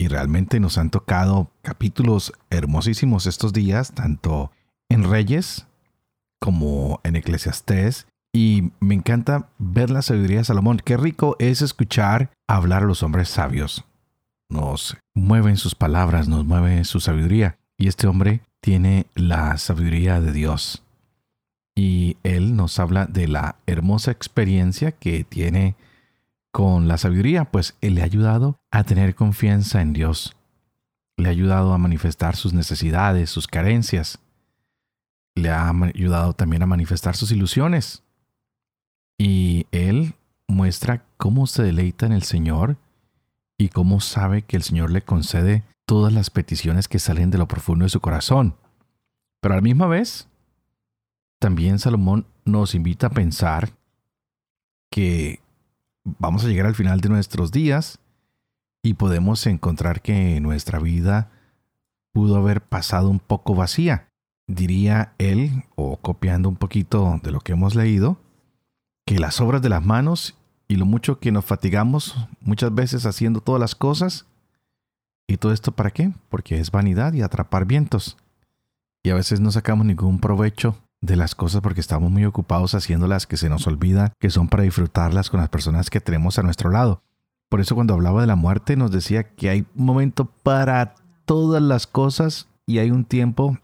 Y realmente nos han tocado capítulos hermosísimos estos días, tanto en Reyes como en Eclesiastés. Y me encanta ver la sabiduría de Salomón. Qué rico es escuchar hablar a los hombres sabios. Nos mueven sus palabras, nos mueve su sabiduría. Y este hombre tiene la sabiduría de Dios. Y él nos habla de la hermosa experiencia que tiene con la sabiduría, pues Él le ha ayudado a tener confianza en Dios. Le ha ayudado a manifestar sus necesidades, sus carencias. Le ha ayudado también a manifestar sus ilusiones. Y Él muestra cómo se deleita en el Señor y cómo sabe que el Señor le concede todas las peticiones que salen de lo profundo de su corazón. Pero a la misma vez, también Salomón nos invita a pensar que vamos a llegar al final de nuestros días y podemos encontrar que nuestra vida pudo haber pasado un poco vacía. Diría él, o copiando un poquito de lo que hemos leído, que las obras de las manos y lo mucho que nos fatigamos muchas veces haciendo todas las cosas, ¿y todo esto para qué? Porque es vanidad y atrapar vientos. Y a veces no sacamos ningún provecho de las cosas porque estamos muy ocupados haciéndolas que se nos olvida que son para disfrutarlas con las personas que tenemos a nuestro lado. Por eso cuando hablaba de la muerte nos decía que hay un momento para todas las cosas y hay un tiempo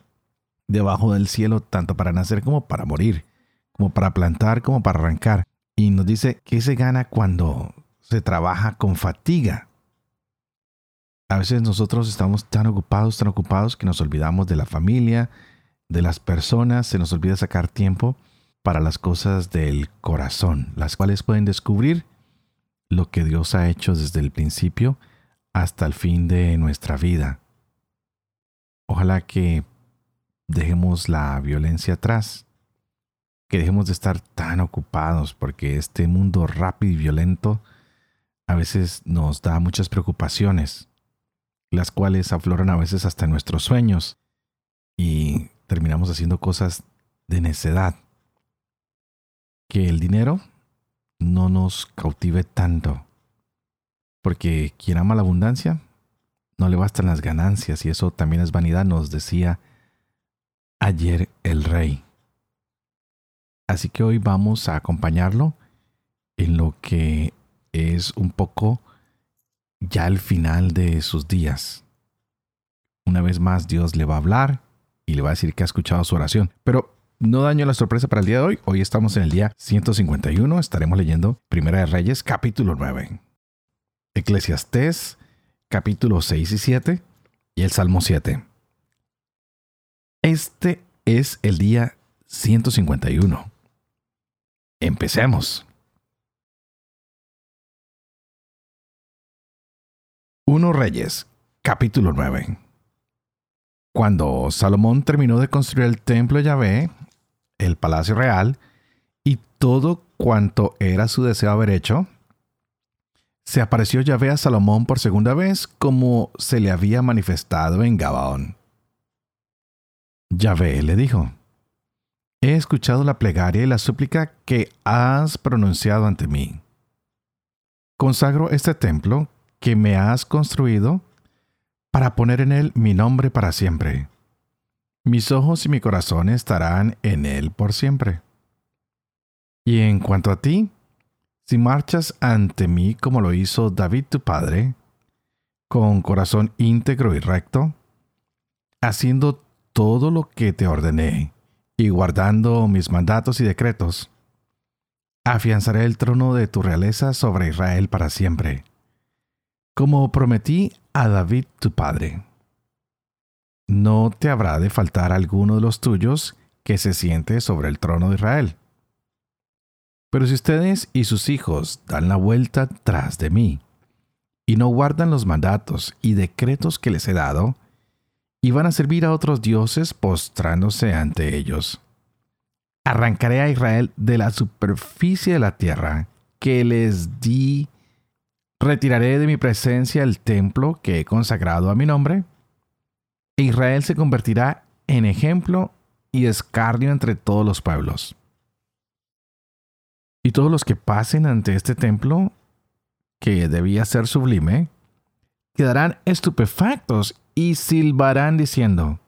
debajo del cielo tanto para nacer como para morir, como para plantar como para arrancar. Y nos dice que se gana cuando se trabaja con fatiga. A veces nosotros estamos tan ocupados, tan ocupados que nos olvidamos de la familia, de las personas se nos olvida sacar tiempo para las cosas del corazón, las cuales pueden descubrir lo que Dios ha hecho desde el principio hasta el fin de nuestra vida. Ojalá que dejemos la violencia atrás, que dejemos de estar tan ocupados porque este mundo rápido y violento a veces nos da muchas preocupaciones, las cuales afloran a veces hasta nuestros sueños y terminamos haciendo cosas de necedad. Que el dinero no nos cautive tanto. Porque quien ama la abundancia, no le bastan las ganancias y eso también es vanidad, nos decía ayer el rey. Así que hoy vamos a acompañarlo en lo que es un poco ya el final de sus días. Una vez más Dios le va a hablar y le va a decir que ha escuchado su oración. Pero no daño la sorpresa para el día de hoy. Hoy estamos en el día 151. Estaremos leyendo Primera de Reyes, capítulo 9. Eclesiastés, capítulo 6 y 7. Y el Salmo 7. Este es el día 151. Empecemos. 1 Reyes, capítulo 9. Cuando Salomón terminó de construir el templo de Yahvé, el palacio real, y todo cuanto era su deseo haber hecho, se apareció Yahvé a Salomón por segunda vez como se le había manifestado en Gabaón. Yahvé le dijo, He escuchado la plegaria y la súplica que has pronunciado ante mí. Consagro este templo que me has construido para poner en él mi nombre para siempre. Mis ojos y mi corazón estarán en él por siempre. Y en cuanto a ti, si marchas ante mí como lo hizo David tu padre, con corazón íntegro y recto, haciendo todo lo que te ordené y guardando mis mandatos y decretos, afianzaré el trono de tu realeza sobre Israel para siempre como prometí a David tu padre. No te habrá de faltar alguno de los tuyos que se siente sobre el trono de Israel. Pero si ustedes y sus hijos dan la vuelta tras de mí, y no guardan los mandatos y decretos que les he dado, y van a servir a otros dioses postrándose ante ellos. Arrancaré a Israel de la superficie de la tierra que les di. Retiraré de mi presencia el templo que he consagrado a mi nombre. Israel se convertirá en ejemplo y escarnio entre todos los pueblos. Y todos los que pasen ante este templo que debía ser sublime, quedarán estupefactos y silbarán diciendo,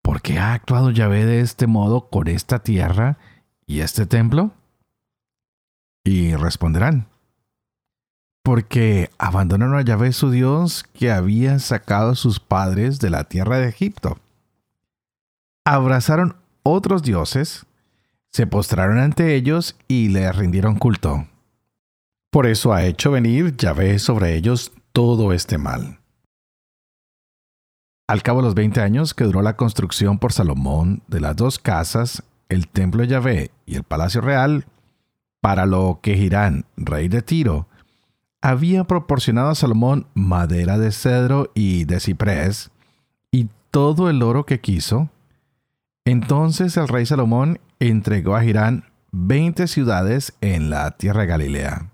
¿por qué ha actuado Yahvé de este modo con esta tierra y este templo? Y responderán, porque abandonaron a Yahvé su Dios que había sacado a sus padres de la tierra de Egipto. Abrazaron otros dioses, se postraron ante ellos y le rindieron culto. Por eso ha hecho venir Yahvé sobre ellos todo este mal. Al cabo de los 20 años que duró la construcción por Salomón de las dos casas, el templo de Yahvé y el palacio real, para lo que Girán, rey de Tiro, había proporcionado a Salomón madera de cedro y de ciprés, y todo el oro que quiso, entonces el rey Salomón entregó a Girán 20 ciudades en la tierra de Galilea.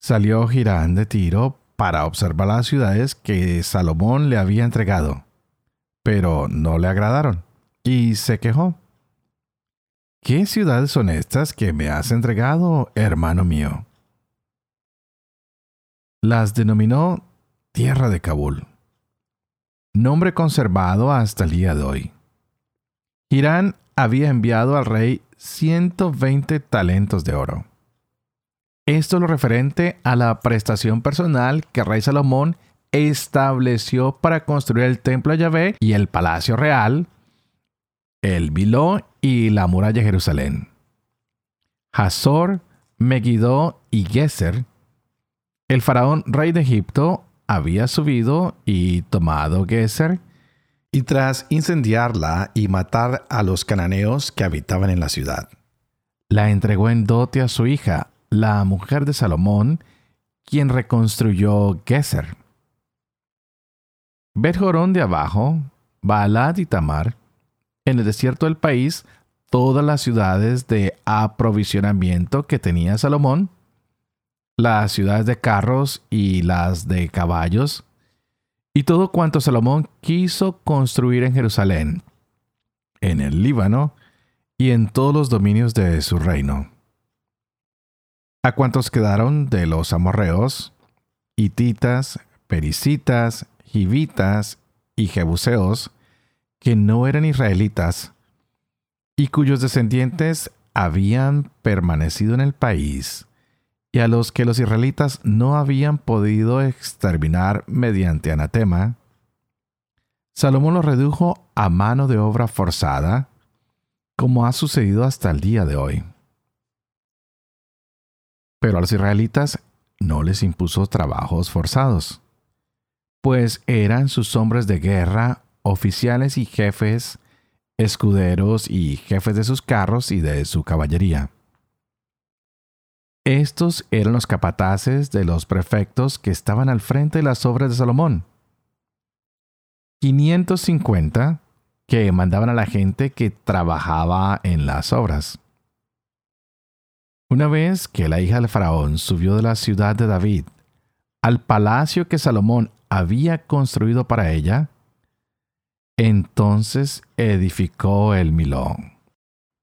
Salió Girán de Tiro para observar las ciudades que Salomón le había entregado, pero no le agradaron, y se quejó. ¿Qué ciudades son estas que me has entregado, hermano mío? Las denominó Tierra de Kabul, nombre conservado hasta el día de hoy. Girán había enviado al rey 120 talentos de oro. Esto es lo referente a la prestación personal que rey Salomón estableció para construir el templo de Yahvé y el palacio real, el Biló y la muralla de Jerusalén. Hazor, Megiddo y Geser, el faraón rey de Egipto, había subido y tomado Geser, y tras incendiarla y matar a los cananeos que habitaban en la ciudad, la entregó en dote a su hija la mujer de Salomón, quien reconstruyó Geser. Bet de abajo, Baalad y Tamar, en el desierto del país, todas las ciudades de aprovisionamiento que tenía Salomón, las ciudades de carros y las de caballos, y todo cuanto Salomón quiso construir en Jerusalén, en el Líbano y en todos los dominios de su reino. A cuantos quedaron de los amorreos, hititas, pericitas, jivitas y jebuseos, que no eran israelitas, y cuyos descendientes habían permanecido en el país, y a los que los israelitas no habían podido exterminar mediante anatema, Salomón los redujo a mano de obra forzada, como ha sucedido hasta el día de hoy. Pero a los israelitas no les impuso trabajos forzados, pues eran sus hombres de guerra, oficiales y jefes, escuderos y jefes de sus carros y de su caballería. Estos eran los capataces de los prefectos que estaban al frente de las obras de Salomón. 550 que mandaban a la gente que trabajaba en las obras. Una vez que la hija del faraón subió de la ciudad de David al palacio que Salomón había construido para ella, entonces edificó el Milón.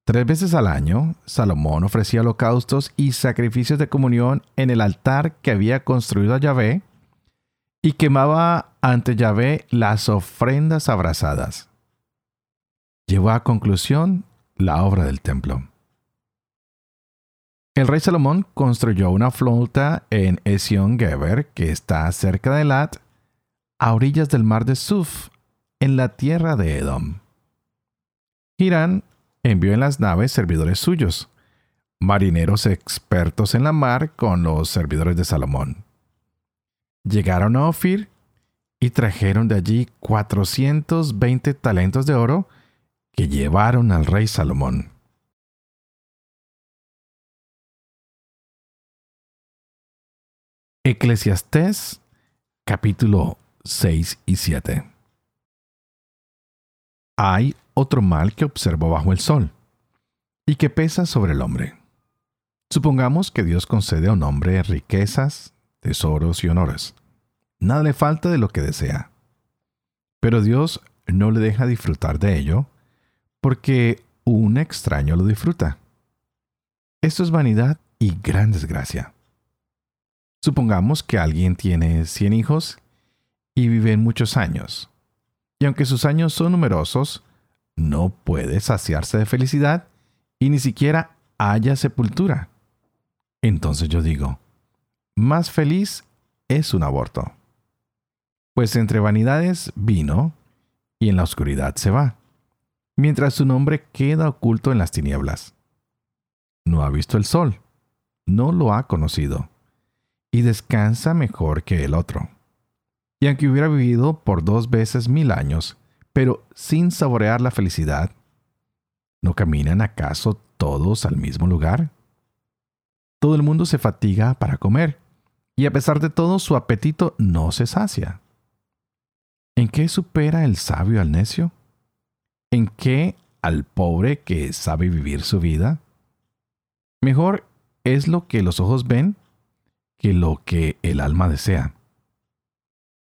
Tres veces al año, Salomón ofrecía holocaustos y sacrificios de comunión en el altar que había construido a Yahvé y quemaba ante Yahvé las ofrendas abrazadas. Llevó a conclusión la obra del templo. El rey Salomón construyó una flota en Esion Geber, que está cerca de Lat, a orillas del mar de Suf, en la tierra de Edom. Hirán envió en las naves servidores suyos, marineros expertos en la mar con los servidores de Salomón. Llegaron a Ofir y trajeron de allí 420 talentos de oro que llevaron al rey Salomón. Eclesiastés capítulo 6 y 7 Hay otro mal que observo bajo el sol y que pesa sobre el hombre. Supongamos que Dios concede a un hombre riquezas, tesoros y honores. Nada le falta de lo que desea. Pero Dios no le deja disfrutar de ello porque un extraño lo disfruta. Esto es vanidad y gran desgracia. Supongamos que alguien tiene 100 hijos y vive muchos años. Y aunque sus años son numerosos, no puede saciarse de felicidad y ni siquiera haya sepultura. Entonces yo digo, más feliz es un aborto. Pues entre vanidades vino y en la oscuridad se va, mientras su nombre queda oculto en las tinieblas. No ha visto el sol, no lo ha conocido, y descansa mejor que el otro. Y aunque hubiera vivido por dos veces mil años, pero sin saborear la felicidad, ¿no caminan acaso todos al mismo lugar? Todo el mundo se fatiga para comer, y a pesar de todo su apetito no se sacia. ¿En qué supera el sabio al necio? ¿En qué al pobre que sabe vivir su vida? Mejor es lo que los ojos ven que lo que el alma desea.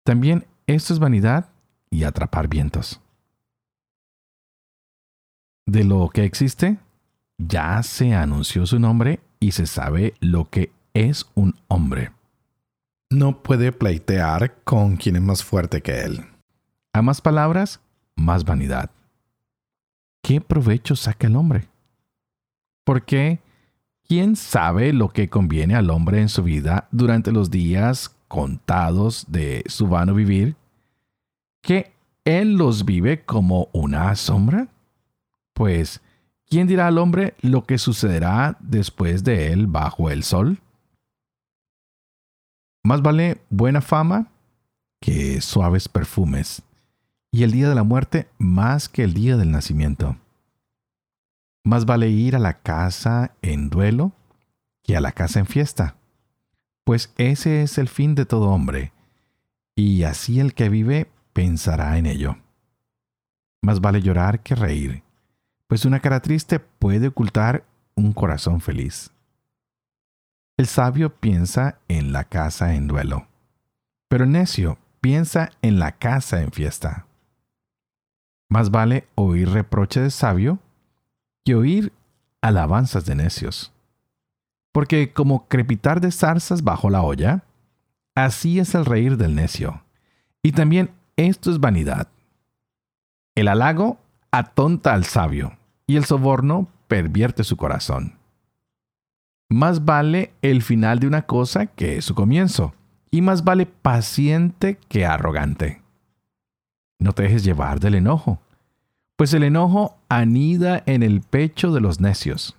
También esto es vanidad y atrapar vientos. De lo que existe, ya se anunció su nombre y se sabe lo que es un hombre. No puede pleitear con quien es más fuerte que él. A más palabras, más vanidad. ¿Qué provecho saca el hombre? Porque, ¿quién sabe lo que conviene al hombre en su vida durante los días contados de su vano vivir, que Él los vive como una sombra? Pues, ¿quién dirá al hombre lo que sucederá después de él bajo el sol? Más vale buena fama que suaves perfumes, y el día de la muerte más que el día del nacimiento. Más vale ir a la casa en duelo que a la casa en fiesta pues ese es el fin de todo hombre, y así el que vive pensará en ello. Más vale llorar que reír, pues una cara triste puede ocultar un corazón feliz. El sabio piensa en la casa en duelo, pero el necio piensa en la casa en fiesta. Más vale oír reproche de sabio que oír alabanzas de necios. Porque como crepitar de zarzas bajo la olla, así es el reír del necio. Y también esto es vanidad. El halago atonta al sabio, y el soborno pervierte su corazón. Más vale el final de una cosa que su comienzo, y más vale paciente que arrogante. No te dejes llevar del enojo, pues el enojo anida en el pecho de los necios.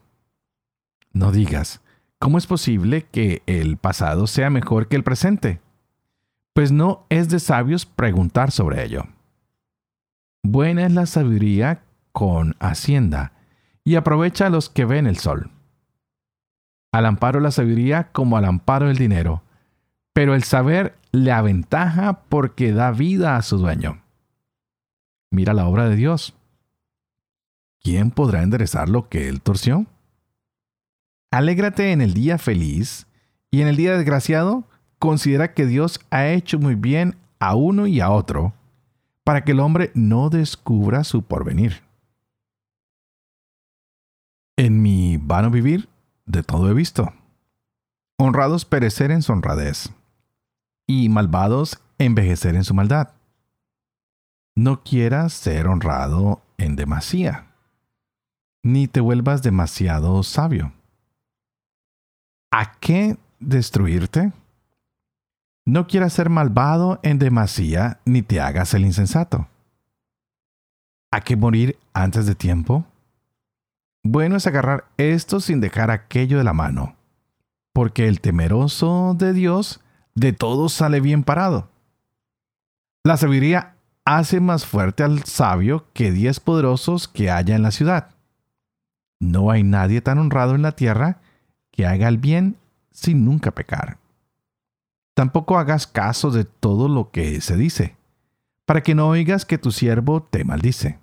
No digas, ¿Cómo es posible que el pasado sea mejor que el presente? Pues no es de sabios preguntar sobre ello. Buena es la sabiduría con hacienda, y aprovecha a los que ven el sol. Al amparo la sabiduría como al amparo el dinero, pero el saber le aventaja porque da vida a su dueño. Mira la obra de Dios. ¿Quién podrá enderezar lo que él torció? Alégrate en el día feliz y en el día desgraciado considera que Dios ha hecho muy bien a uno y a otro para que el hombre no descubra su porvenir. En mi vano vivir, de todo he visto. Honrados perecer en su honradez y malvados envejecer en su maldad. No quieras ser honrado en demasía, ni te vuelvas demasiado sabio ¿A qué destruirte? No quieras ser malvado en demasía, ni te hagas el insensato. ¿A qué morir antes de tiempo? Bueno es agarrar esto sin dejar aquello de la mano, porque el temeroso de Dios de todo sale bien parado. La sabiduría hace más fuerte al sabio que diez poderosos que haya en la ciudad. No hay nadie tan honrado en la tierra que haga el bien sin nunca pecar. Tampoco hagas caso de todo lo que se dice, para que no oigas que tu siervo te maldice,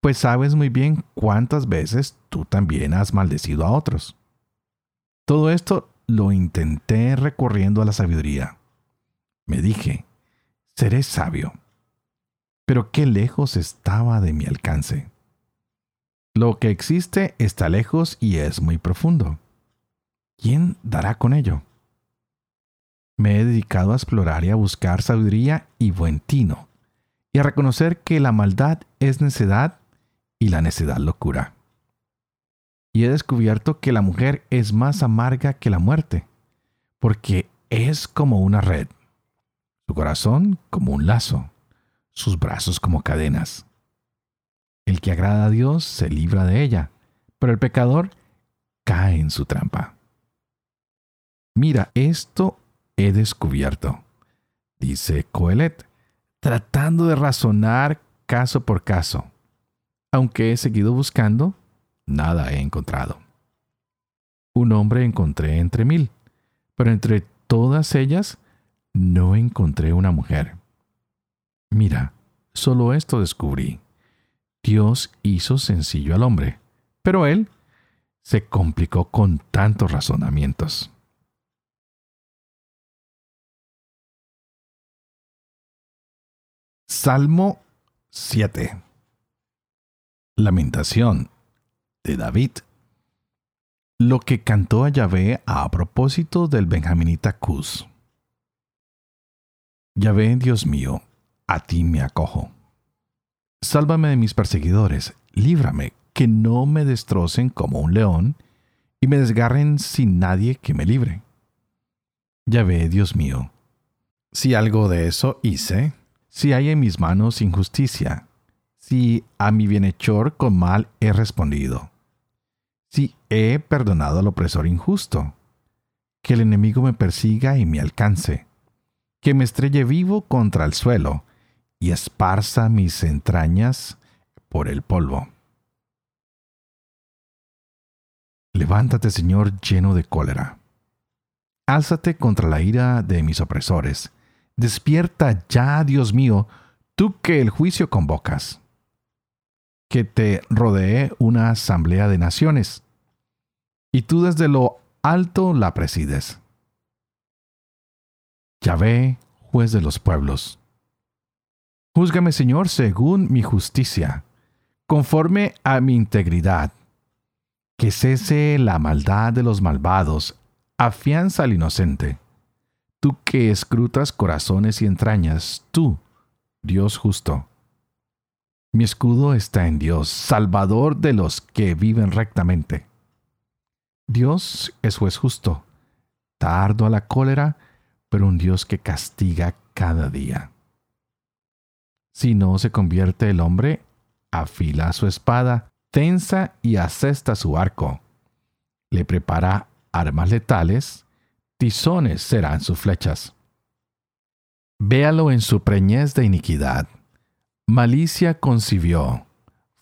pues sabes muy bien cuántas veces tú también has maldecido a otros. Todo esto lo intenté recurriendo a la sabiduría. Me dije, seré sabio. Pero qué lejos estaba de mi alcance. Lo que existe está lejos y es muy profundo. ¿Quién dará con ello? Me he dedicado a explorar y a buscar sabiduría y buen tino, y a reconocer que la maldad es necedad y la necedad locura. Y he descubierto que la mujer es más amarga que la muerte, porque es como una red, su corazón como un lazo, sus brazos como cadenas. El que agrada a Dios se libra de ella, pero el pecador cae en su trampa. Mira, esto he descubierto, dice Coelet, tratando de razonar caso por caso. Aunque he seguido buscando, nada he encontrado. Un hombre encontré entre mil, pero entre todas ellas no encontré una mujer. Mira, solo esto descubrí. Dios hizo sencillo al hombre, pero él se complicó con tantos razonamientos. Salmo 7 Lamentación de David Lo que cantó a Yahvé a propósito del benjaminita Cus. Yahvé, Dios mío, a ti me acojo. Sálvame de mis perseguidores, líbrame, que no me destrocen como un león y me desgarren sin nadie que me libre. Yahvé, Dios mío, si algo de eso hice, si hay en mis manos injusticia, si a mi bienhechor con mal he respondido, si he perdonado al opresor injusto, que el enemigo me persiga y me alcance, que me estrelle vivo contra el suelo y esparza mis entrañas por el polvo. Levántate, Señor, lleno de cólera. Álzate contra la ira de mis opresores Despierta ya, Dios mío, tú que el juicio convocas. Que te rodee una asamblea de naciones, y tú desde lo alto la presides. Yahvé, juez de los pueblos. Júzgame, Señor, según mi justicia, conforme a mi integridad. Que cese la maldad de los malvados, afianza al inocente tú que escrutas corazones y entrañas, tú, Dios justo. Mi escudo está en Dios, Salvador de los que viven rectamente. Dios es juez justo, tardo a la cólera, pero un Dios que castiga cada día. Si no se convierte el hombre, afila su espada, tensa y asesta su arco. Le prepara armas letales, tizones serán sus flechas. Véalo en su preñez de iniquidad. Malicia concibió,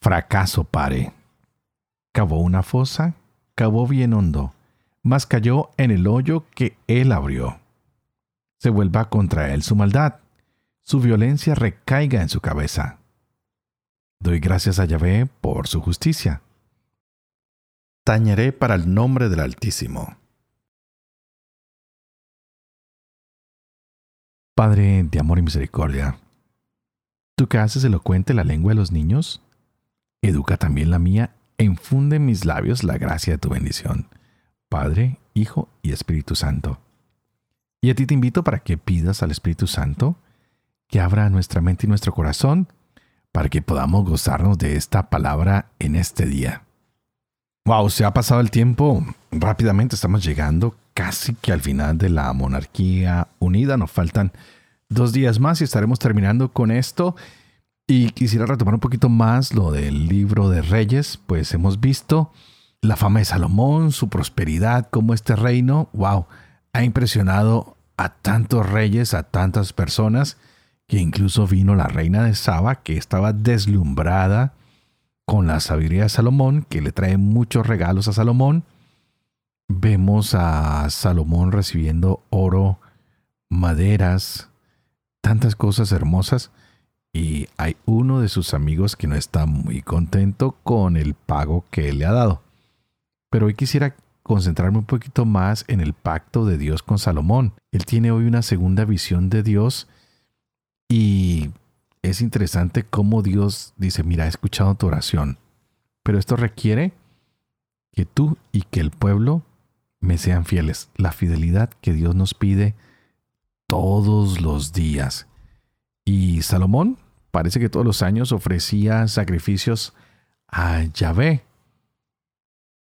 fracaso pare. Cavó una fosa, cavó bien hondo, mas cayó en el hoyo que él abrió. Se vuelva contra él su maldad, su violencia recaiga en su cabeza. Doy gracias a Yahvé por su justicia. Tañeré para el nombre del Altísimo Padre de amor y misericordia, tú que haces elocuente la lengua de los niños, educa también la mía e infunde en mis labios la gracia de tu bendición, Padre, Hijo y Espíritu Santo. Y a ti te invito para que pidas al Espíritu Santo que abra nuestra mente y nuestro corazón para que podamos gozarnos de esta palabra en este día. Wow, se ha pasado el tiempo rápidamente, estamos llegando casi que al final de la monarquía unida. Nos faltan dos días más y estaremos terminando con esto. Y quisiera retomar un poquito más lo del libro de Reyes, pues hemos visto la fama de Salomón, su prosperidad, como este reino, wow, ha impresionado a tantos reyes, a tantas personas, que incluso vino la reina de Saba, que estaba deslumbrada con la sabiduría de Salomón, que le trae muchos regalos a Salomón, Vemos a Salomón recibiendo oro maderas, tantas cosas hermosas. Y hay uno de sus amigos que no está muy contento con el pago que él le ha dado. Pero hoy quisiera concentrarme un poquito más en el pacto de Dios con Salomón. Él tiene hoy una segunda visión de Dios y es interesante cómo Dios dice, mira, he escuchado tu oración, pero esto requiere que tú y que el pueblo me sean fieles. La fidelidad que Dios nos pide todos los días. Y Salomón parece que todos los años ofrecía sacrificios a Yahvé.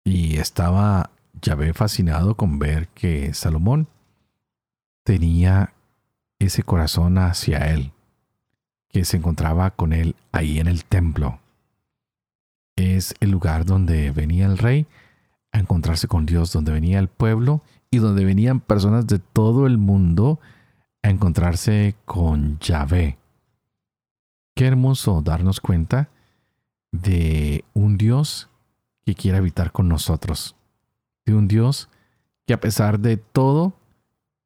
Y estaba Yahvé fascinado con ver que Salomón tenía ese corazón hacia él, que se encontraba con él ahí en el templo. Es el lugar donde venía el rey a encontrarse con Dios, donde venía el pueblo y donde venían personas de todo el mundo a encontrarse con Yahvé. Qué hermoso darnos cuenta de un Dios que quiere habitar con nosotros, de un Dios que a pesar de todo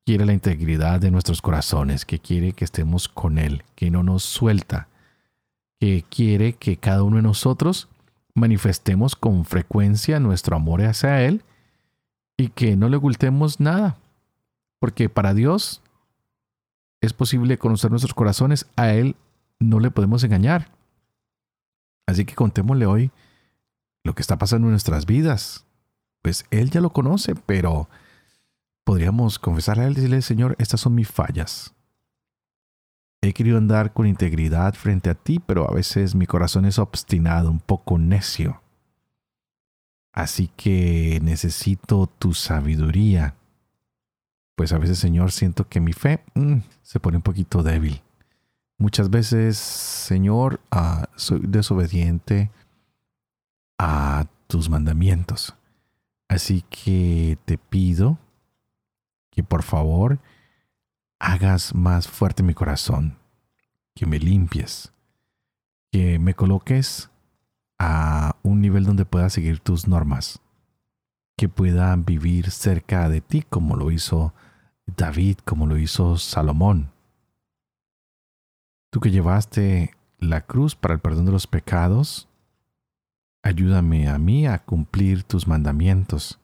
quiere la integridad de nuestros corazones, que quiere que estemos con Él, que no nos suelta, que quiere que cada uno de nosotros manifestemos con frecuencia nuestro amor hacia Él y que no le ocultemos nada, porque para Dios es posible conocer nuestros corazones, a Él no le podemos engañar. Así que contémosle hoy lo que está pasando en nuestras vidas. Pues Él ya lo conoce, pero podríamos confesar a Él y decirle, Señor, estas son mis fallas. He querido andar con integridad frente a ti, pero a veces mi corazón es obstinado, un poco necio. Así que necesito tu sabiduría pues a veces, Señor, siento que mi fe mm, se pone un poquito débil. Muchas veces, Señor, ah, soy desobediente a tus mandamientos. Así que te pido que por favor hagas más fuerte mi corazón, que me limpies, que me coloques a un nivel donde pueda seguir tus normas, que pueda vivir cerca de ti como lo hizo David como lo hizo Salomón. Tú que llevaste la cruz para el perdón de los pecados, ayúdame a mí a cumplir tus mandamientos,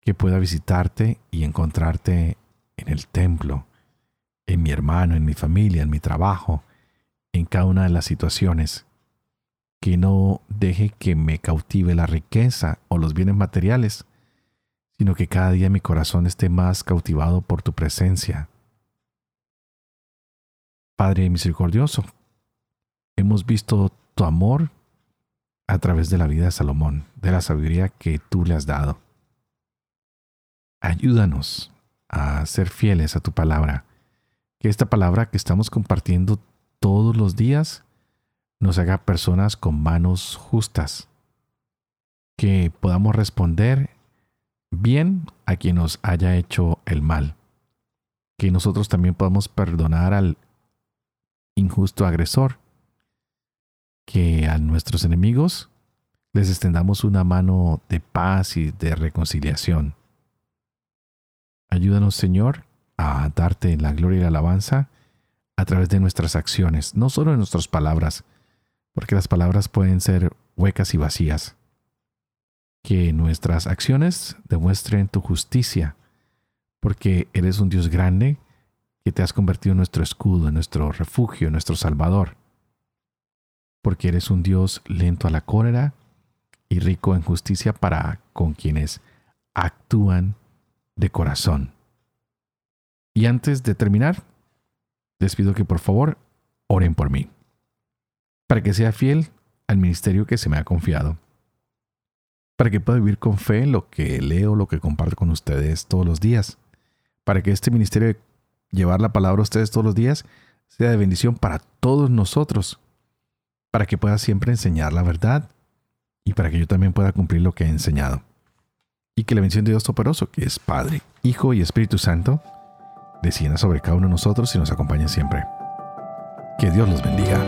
que pueda visitarte y encontrarte en el templo, en mi hermano, en mi familia, en mi trabajo, en cada una de las situaciones, que no deje que me cautive la riqueza o los bienes materiales, sino que cada día mi corazón esté más cautivado por tu presencia. Padre misericordioso, hemos visto tu amor a través de la vida de Salomón, de la sabiduría que tú le has dado. Ayúdanos a ser fieles a tu palabra, que esta palabra que estamos compartiendo todos los días nos haga personas con manos justas, que podamos responder bien a quien nos haya hecho el mal. Que nosotros también podamos perdonar al injusto agresor. Que a nuestros enemigos les extendamos una mano de paz y de reconciliación. Ayúdanos, Señor, a darte la gloria y la alabanza a través de nuestras acciones, no solo en nuestras palabras, porque las palabras pueden ser huecas y vacías, que nuestras acciones demuestren tu justicia, porque eres un Dios grande que te has convertido en nuestro escudo, en nuestro refugio, en nuestro Salvador, porque eres un Dios lento a la cólera y rico en justicia para con quienes actúan de corazón. Y antes de terminar, les pido que por favor oren por mí, para que sea fiel al ministerio que se me ha confiado para que pueda vivir con fe lo que leo, lo que comparto con ustedes todos los días, para que este ministerio de llevar la palabra a ustedes todos los días sea de bendición para todos nosotros, para que pueda siempre enseñar la verdad y para que yo también pueda cumplir lo que he enseñado. Y que la bendición de Dios Toporoso, que es Padre, Hijo y Espíritu Santo, descienda sobre cada uno de nosotros y nos acompañe siempre. Que Dios los bendiga.